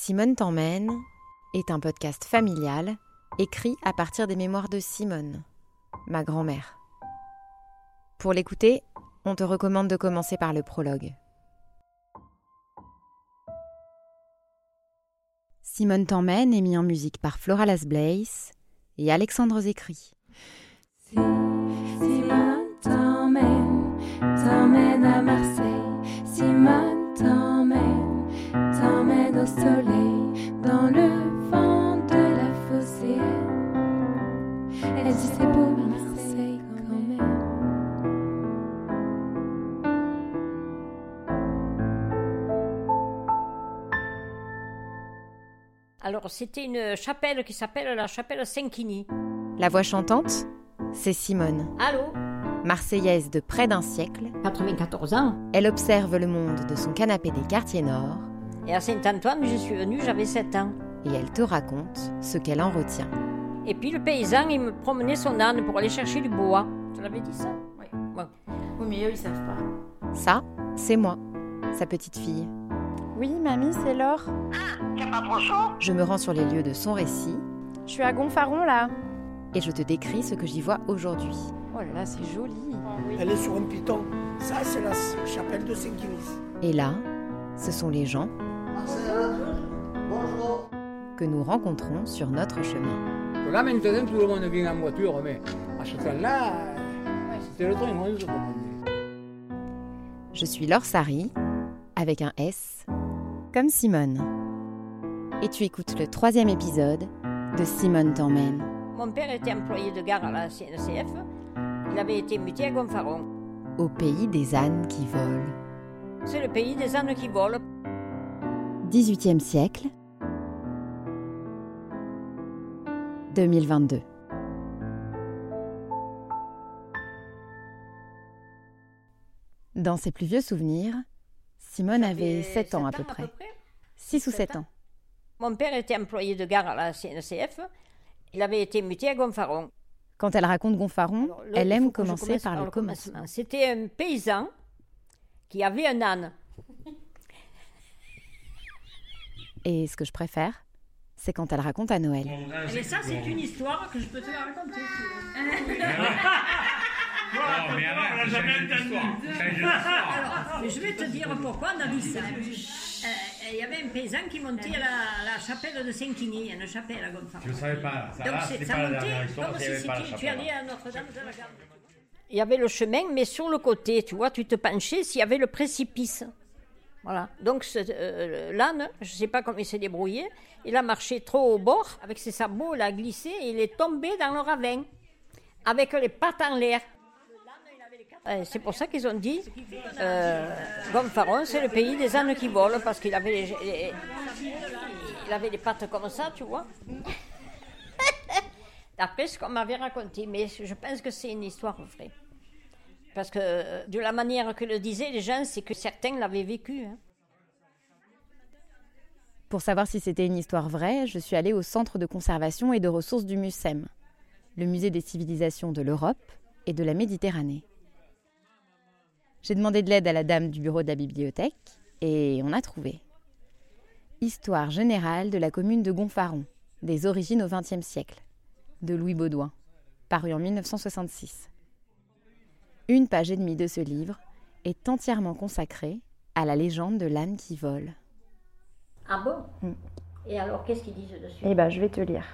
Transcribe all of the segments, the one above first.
Simone t'emmène est un podcast familial écrit à partir des mémoires de Simone, ma grand-mère. Pour l'écouter, on te recommande de commencer par le prologue. Simone t'emmène est mis en musique par Flora Las Blaze et Alexandre Zécry. Soleil, dans le vent de la. Elle dit c'est beau Marseille quand même. Alors, c'était une chapelle qui s'appelle la chapelle Saint-Quini. La voix chantante, c'est Simone. Allô? Marseillaise de près d'un siècle, 94 ans. elle observe le monde de son canapé des quartiers nord Et à Saint-Antoine, je suis venue, j'avais 7 ans. et elle te raconte ce qu'elle en retient. Et puis le paysan, il me promenait son âne pour aller chercher du bois. Tu l'avais dit ça? Oui. Oui, mais eux, ils savent pas. Ça, c'est moi, sa petite fille. Oui, mamie, c'est Laure. Je me rends sur les lieux de son récit Je suis à Gonfaron là. et je te décris ce que j'y vois aujourd'hui. Oh là là, c'est joli. Elle est sur un piton. Ça, c'est la chapelle de Saint-Quinis. Et là, ce sont les gens que nous rencontrons sur notre chemin. Là maintenant tout le monde vient en voiture, mais à ce temps-là, c'était le train. Je suis Laure Sari, avec un S, comme Simone. Et tu écoutes le troisième épisode de Simone t'emmène. Mon père était employé de gare à la CNCF. Il avait été muté à Gonfaron. Au pays des ânes qui volent. C'est le pays des ânes qui volent. 18e siècle. 2022. Dans ses plus vieux souvenirs, Simone avait 7 ans à peu près. 6 ou 7 ans. Mon père était employé de gare à la CNCF. Il avait été muté à Gonfaron. Quand elle raconte Gonfaron, Alors, là, elle aime commencer commence par le commencement. C'était un paysan qui avait un âne. Et ce que je préfère, c'est quand elle raconte à Noël. Et ça, c'est une histoire que je peux te la raconter. Non, mais. C'est une histoire. Alors, je vais te dire pourquoi on a dit ça. Euh, Il y avait un paysan qui montait à la, la chapelle de Saint-Quini, il y a une chapelle à Gonfaron. Je ne savais pas. Ça, Donc là, c'est- ça pas la montait dernière histoire, comme si la c'était- tu allais à Notre-Dame de la Garde. Il y avait le chemin, mais sur le côté, tu vois, tu te penchais s'il y avait le précipice. Voilà. Donc euh, l'âne, je ne sais pas comment il s'est débrouillé, il a marché trop au bord, avec ses sabots, il a glissé et il est tombé dans le ravin, avec les pattes en l'air. C'est pour ça qu'ils ont dit euh, c'est le pays des ânes qui volent, parce qu'il avait les- il avait les pattes comme ça, tu vois. D'après ce qu'on m'avait raconté, mais je pense que c'est une histoire vraie. Parce que euh, de la manière que le disaient les gens, c'est que certains l'avaient vécu. hein. Pour savoir si c'était une histoire vraie, je suis allée au Centre de conservation et de ressources du MUSEM, le musée des civilisations de l'Europe et de la Méditerranée. J'ai demandé de l'aide à la dame du bureau de la bibliothèque et on a trouvé. Histoire générale de la commune de Gonfaron, des origines au XXe siècle, de Louis Baudouin, paru en 1966. Une page et demie de ce livre est entièrement consacrée à la légende de l'âne qui vole. Ah bon Et alors, qu'est-ce qu'ils disent dessus Eh ben, je vais te lire.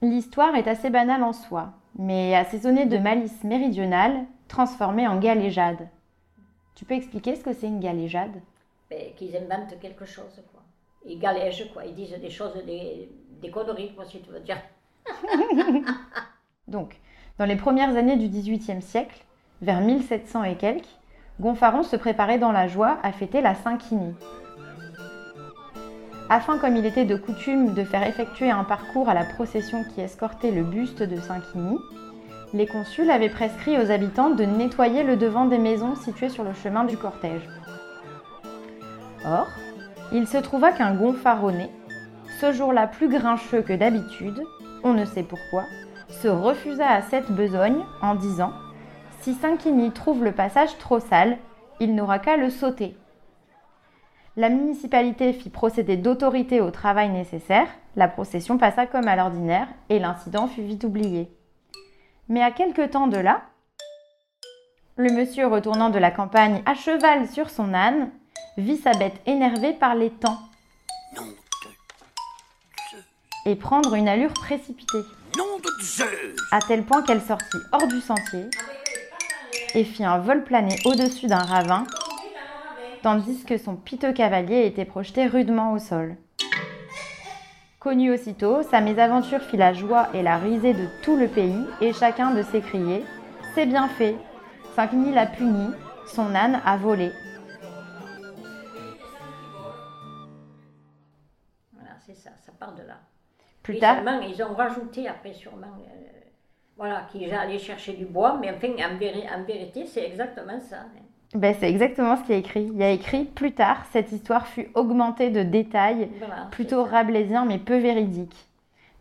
L'histoire est assez banale en soi, mais assaisonnée de malice méridionale, transformée en galéjade. Tu peux expliquer ce que c'est une galéjade? Ben, Qu'ils inventent quelque chose, quoi. Ils galègent, quoi. Ils disent des choses, des, des conneries, quoi, si tu veux dire. Donc, dans les premières années du XVIIIe siècle, vers 1700 et quelques, Gonfaron se préparait dans la joie à fêter la Saint-Quini. Afin, comme il était de coutume, de faire effectuer un parcours à la procession qui escortait le buste de Saint-Quini, les consuls avaient prescrit aux habitants de nettoyer le devant des maisons situées sur le chemin du cortège. Or, il se trouva qu'un gonfaronné, ce jour-là plus grincheux que d'habitude, on ne sait pourquoi, se refusa à cette besogne en disant Si Saint-Quini trouve le passage trop sale, il n'aura qu'à le sauter. La municipalité fit procéder d'autorité au travail nécessaire, la procession passa comme à l'ordinaire et l'incident fut vite oublié. Mais à quelque temps de là, le monsieur retournant de la campagne à cheval sur son âne, vit sa bête énervée par les temps et prendre une allure précipitée, à tel point qu'elle sortit hors du sentier et fit un vol plané au-dessus d'un ravin, tandis que son piteux cavalier était projeté rudement au sol. Connu aussitôt, sa mésaventure fit la joie et la risée de tout le pays, et chacun de s'écrier C'est bien fait Saint-Quigny l'a puni, son âne a volé. Voilà, c'est ça, ça part de là. Plus Et tard, sûrement, ils ont rajouté après sûrement, euh, voilà, qu'ils allaient chercher du bois, mais enfin, en, véri- en vérité, c'est exactement ça. hein. ben, c'est exactement ce qui est écrit. Il y a écrit Plus tard, cette histoire fut augmentée de détails, Voilà, plutôt rabelaisiens mais peu véridiques.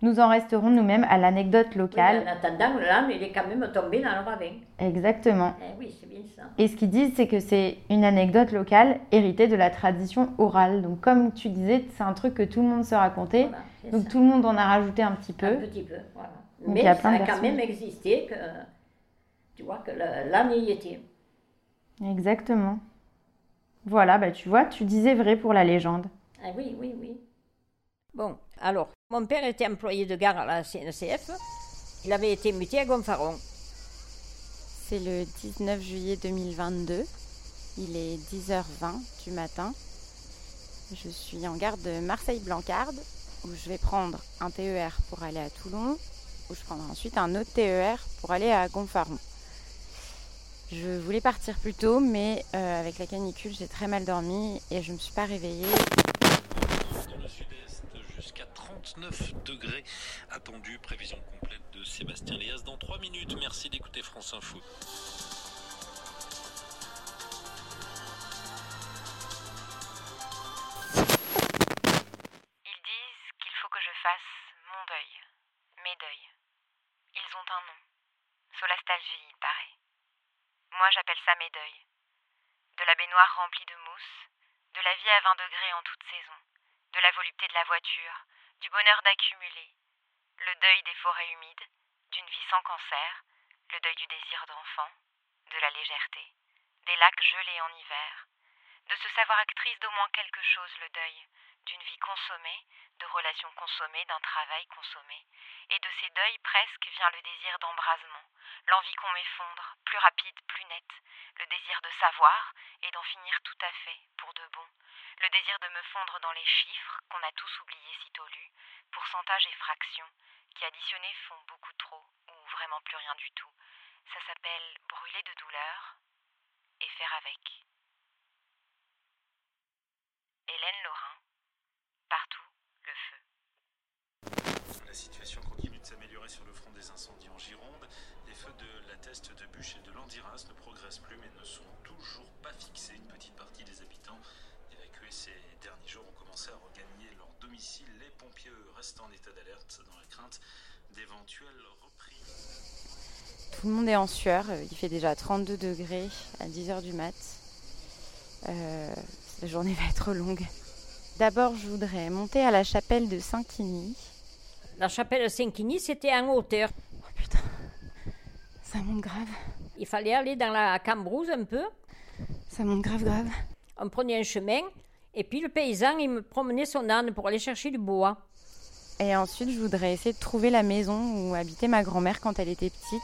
Nous en resterons nous-mêmes à l'anecdote Oui, locale. mais en attendant, l'âne, il est quand même tombé dans le ravin. Exactement. Eh oui, c'est bien ça. Et ce qu'ils disent, c'est que c'est une anecdote locale héritée de la tradition orale. Donc, comme tu disais, c'est un truc que tout le monde se racontait. Voilà, Donc, ça. tout le monde en a rajouté un petit peu. Un petit peu, voilà. Donc, Mais il y a ça a quand même existé, que, tu vois, que l'âne y était. Exactement. Voilà, bah tu vois, tu disais vrai pour la légende. Ah oui, oui, oui. Bon, alors, mon père était employé de gare à la CNCF. Il avait été muté à Gonfaron. C'est le 19 juillet 2022. Il est 10h20 du matin. Je suis en gare de Marseille-Blancarde où je vais prendre un TER pour aller à Toulon, où je prendrai ensuite un autre TER pour aller à Gonfaron. Je voulais partir plus tôt, mais euh, avec la canicule, j'ai très mal dormi et je ne me suis pas réveillée. Dans le sud-est, jusqu'à 39 degrés attendu. Prévision complète de Sébastien Léas dans 3 minutes. Merci d'écouter France Info. Mes deuils. De la baignoire remplie de mousse, de la vie à 20 degrés en toute saison, de la volupté de la voiture, du bonheur d'accumuler, le deuil des forêts humides, d'une vie sans cancer, le deuil du désir d'enfant, de la légèreté, des lacs gelés en hiver, de se savoir actrice d'au moins quelque chose le deuil, d'une vie consommée, de relations consommées, d'un travail consommé. Et de ces deuils presque vient le désir d'embrasement, l'envie qu'on m'effondre, plus rapide, plus nette, le désir de savoir et d'en finir tout à fait, pour de bon, le désir de me fondre dans les chiffres qu'on a tous oubliés sitôt lus, pourcentage et fractions, qui additionnés font beaucoup trop, ou vraiment plus rien du tout. Ça s'appelle brûler de douleur et faire avec. Hélène Laurin, partout le feu. La situation continue de s'améliorer sur le front des incendies en Gironde. Les feux de Teste de Bûche et de Landiras ne progressent plus mais ne sont toujours pas fixés. Une petite partie des habitants évacués ces derniers jours ont commencé à regagner leur domicile. Les pompiers restent en état d'alerte dans la crainte d'éventuelles reprises. Tout le monde est en sueur. Il fait déjà 32 degrés à 10h du mat. Euh, la journée va être longue. D'abord, je voudrais monter à la chapelle de Saint-Quigny. La chapelle Saint-Quigny, c'était en hauteur. Ça monte grave. Il fallait aller dans la cambrouse un peu. Ça monte grave, grave. On prenait un chemin. Et puis le paysan, il me promenait son âne pour aller chercher du bois. Et ensuite, je voudrais essayer de trouver la maison où habitait ma grand-mère quand elle était petite,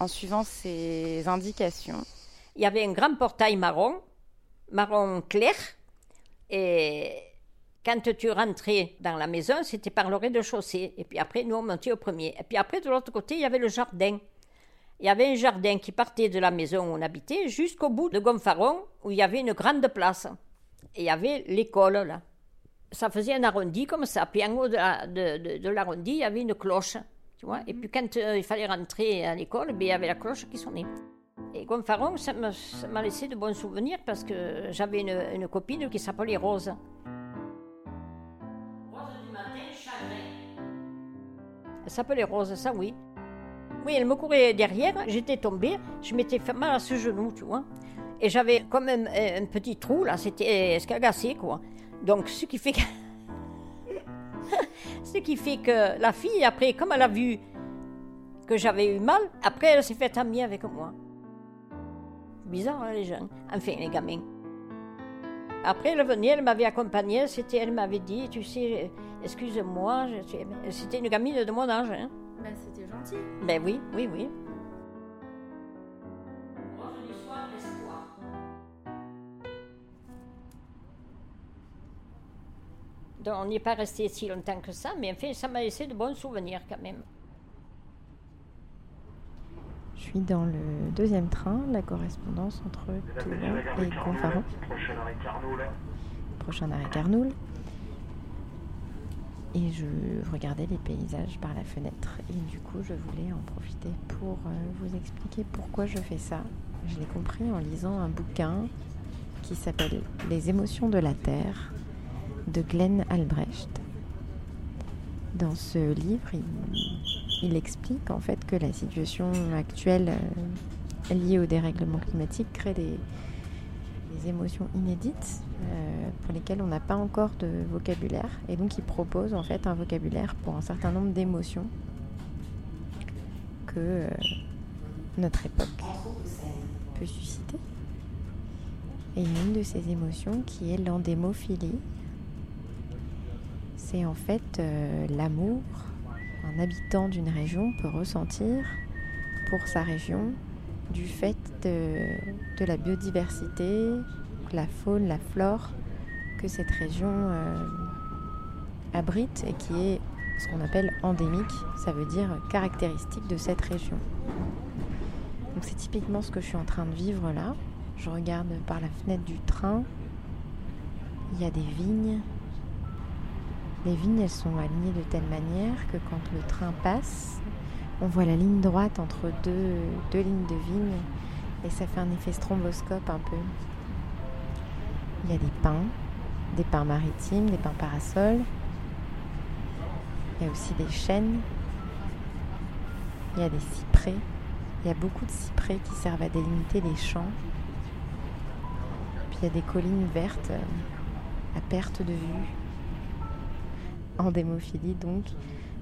en suivant ses indications. Il y avait un grand portail marron, marron clair. Et quand tu rentrais dans la maison, c'était par le rez-de-chaussée. Et puis après, nous, on montait au premier. Et puis après, de l'autre côté, il y avait le jardin. Il y avait un jardin qui partait de la maison où on habitait jusqu'au bout de Gonfaron, où il y avait une grande place. Et il y avait l'école, là. Ça faisait un arrondi comme ça. Puis en haut de, la- de, de- de l'arrondi, il y avait une cloche. Tu vois Et puis quand euh, il fallait rentrer à l'école, ben, il y avait la cloche qui sonnait. Et Gonfaron, ça m'a laissé de bons souvenirs parce que j'avais une, une copine qui s'appelait Rose. Rose du matin, chagrin. Elle s'appelait Rose, ça oui. Oui, elle me courait derrière, j'étais tombée, je m'étais fait mal à ce genou, tu vois. Et j'avais comme un, un petit trou, là, c'était escagassé, quoi. Donc, ce qui fait que. ce qui fait que la fille, après, comme elle a vu que j'avais eu mal, après, elle s'est fait amie avec moi. Bizarre, hein, les jeunes. Enfin, les gamins. Après, elle venait, elle m'avait accompagnée, elle m'avait dit, tu sais, excuse-moi, je suis- c'était une gamine de mon âge. Hein. Ben, c'était gentil. Ben oui, oui, oui. Donc, on n'y est pas resté si longtemps que ça, mais enfin, ça m'a laissé de bons souvenirs quand même. Je suis dans le deuxième train, la correspondance entre Toulon et Gonfaron. Prochain arrêt Carnot, là. Prochain arrêt Carnoul. Et je regardais les paysages par la fenêtre. Et du coup, je voulais en profiter pour euh, vous expliquer pourquoi je fais ça. Je l'ai compris en lisant un bouquin qui s'appelle Les émotions de la Terre de Glenn Albrecht. Dans ce livre, il, explique en fait que la situation actuelle euh, liée au dérèglement climatique crée des, émotions inédites pour lesquelles on n'a pas encore de vocabulaire. Et donc il propose en fait un vocabulaire pour un certain nombre d'émotions que euh, notre époque peut susciter. Et une de ces émotions qui est l'endémophilie. C'est en fait euh, l'amour qu'un habitant d'une région peut ressentir pour sa région du fait de la biodiversité, la faune, la flore que cette région euh, abrite et qui est ce qu'on appelle endémique, ça veut dire caractéristique de cette région. Donc c'est typiquement ce que je suis en train de vivre là. Je regarde par la fenêtre du train, il y a des vignes. Les vignes, elles sont alignées de telle manière que quand le train passe, on voit la ligne droite entre deux, lignes de vignes et ça fait un effet stromboscope un peu. Il y a des pins, des pins maritimes, des pins parasols. Il y a aussi des chênes. Il y a des cyprès. Il y a beaucoup de cyprès qui servent à délimiter les champs. Puis il y a des collines vertes euh, à perte de vue. Endémophilie donc,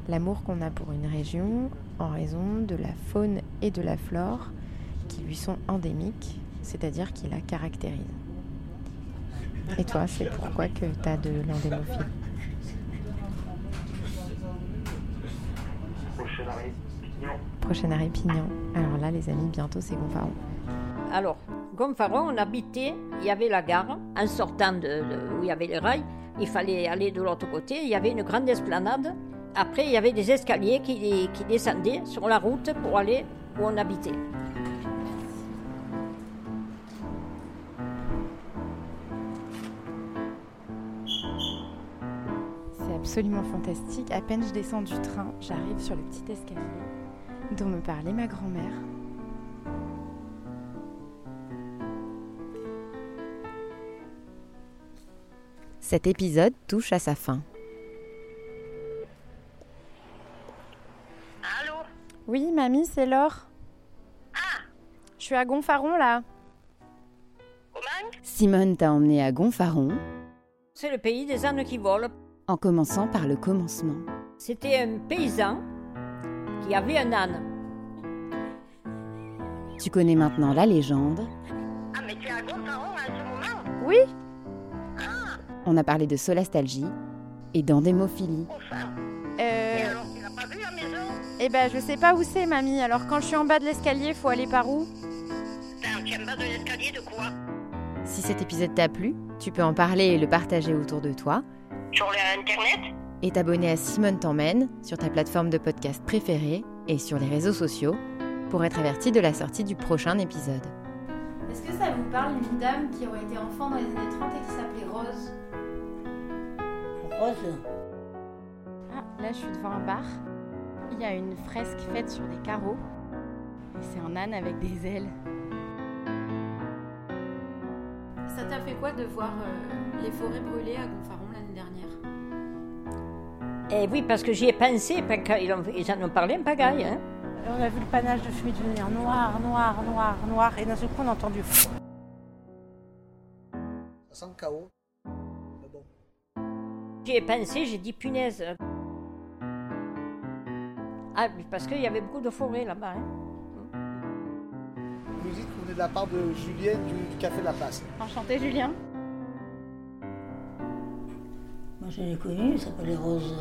l'amour qu'on a pour une région en raison de la faune et de la flore qui lui sont endémiques, c'est-à-dire qui la caractérisent. Et toi, c'est pourquoi que tu as de l'endémophilie Prochain arrêt Pignon. Prochain arrêt Pignon. Alors là, les amis, bientôt c'est Gonfaron. Alors, Gonfaron, on habitait, il y avait la gare, en sortant de, de- où il y avait les rails, il fallait aller de l'autre côté, il y avait une grande esplanade. Après, il y avait des escaliers qui, qui descendaient sur la route pour aller où on habitait. Absolument fantastique. À peine je descends du train, j'arrive sur le petit escalier dont me parlait ma grand-mère. Cet épisode touche à sa fin. Allô? Oui, mamie, c'est Laure. Je suis à Gonfaron là. Simone t'a emmené à Gonfaron C'est le pays des ânes qui volent. En commençant par le commencement. C'était un paysan qui avait un âne. Tu connais maintenant la légende. Ah, mais tu es à ce moment Oui On a parlé de solastalgie et d'endémophilie. Euh. Alors, tu l'as pas vu la maison? Eh ben, je sais pas où c'est, mamie. Alors, quand je suis en bas de l'escalier, faut aller par où? Putain, tu es en bas de l'escalier de quoi? Si cet épisode t'a plu, tu peux en parler et le partager autour de toi Sur l'internet et t'abonner à Simone t'emmène sur ta plateforme de podcast préférée et sur les réseaux sociaux pour être averti de la sortie du prochain épisode. Est-ce que ça vous parle d'une dame qui aurait été enfant dans les années 30 et qui s'appelait Rose? Rose. Ah, là, je suis devant un bar. Il y a une fresque faite sur des carreaux. Et c'est un âne avec des ailes. Ça t'a fait quoi de voir euh, les forêts brûlées à Gonfaron l'année dernière? Eh oui, parce que j'y ai pensé, parce qu'ils en, ils en ont parlé en pagaille. Hein. On a vu le panache de fumée devenir noir, noir, noir, noir, et d'un seul coup on a entendu. sans chaos. Mais bon. J'y ai pensé, j'ai dit punaise. Ah, parce qu'il y avait beaucoup de forêts là-bas. hein. Vous dites que vous venez de la part de Julien du, du Café de la Place. Enchanté Julien. Je l'ai connu, il s'appelait Rose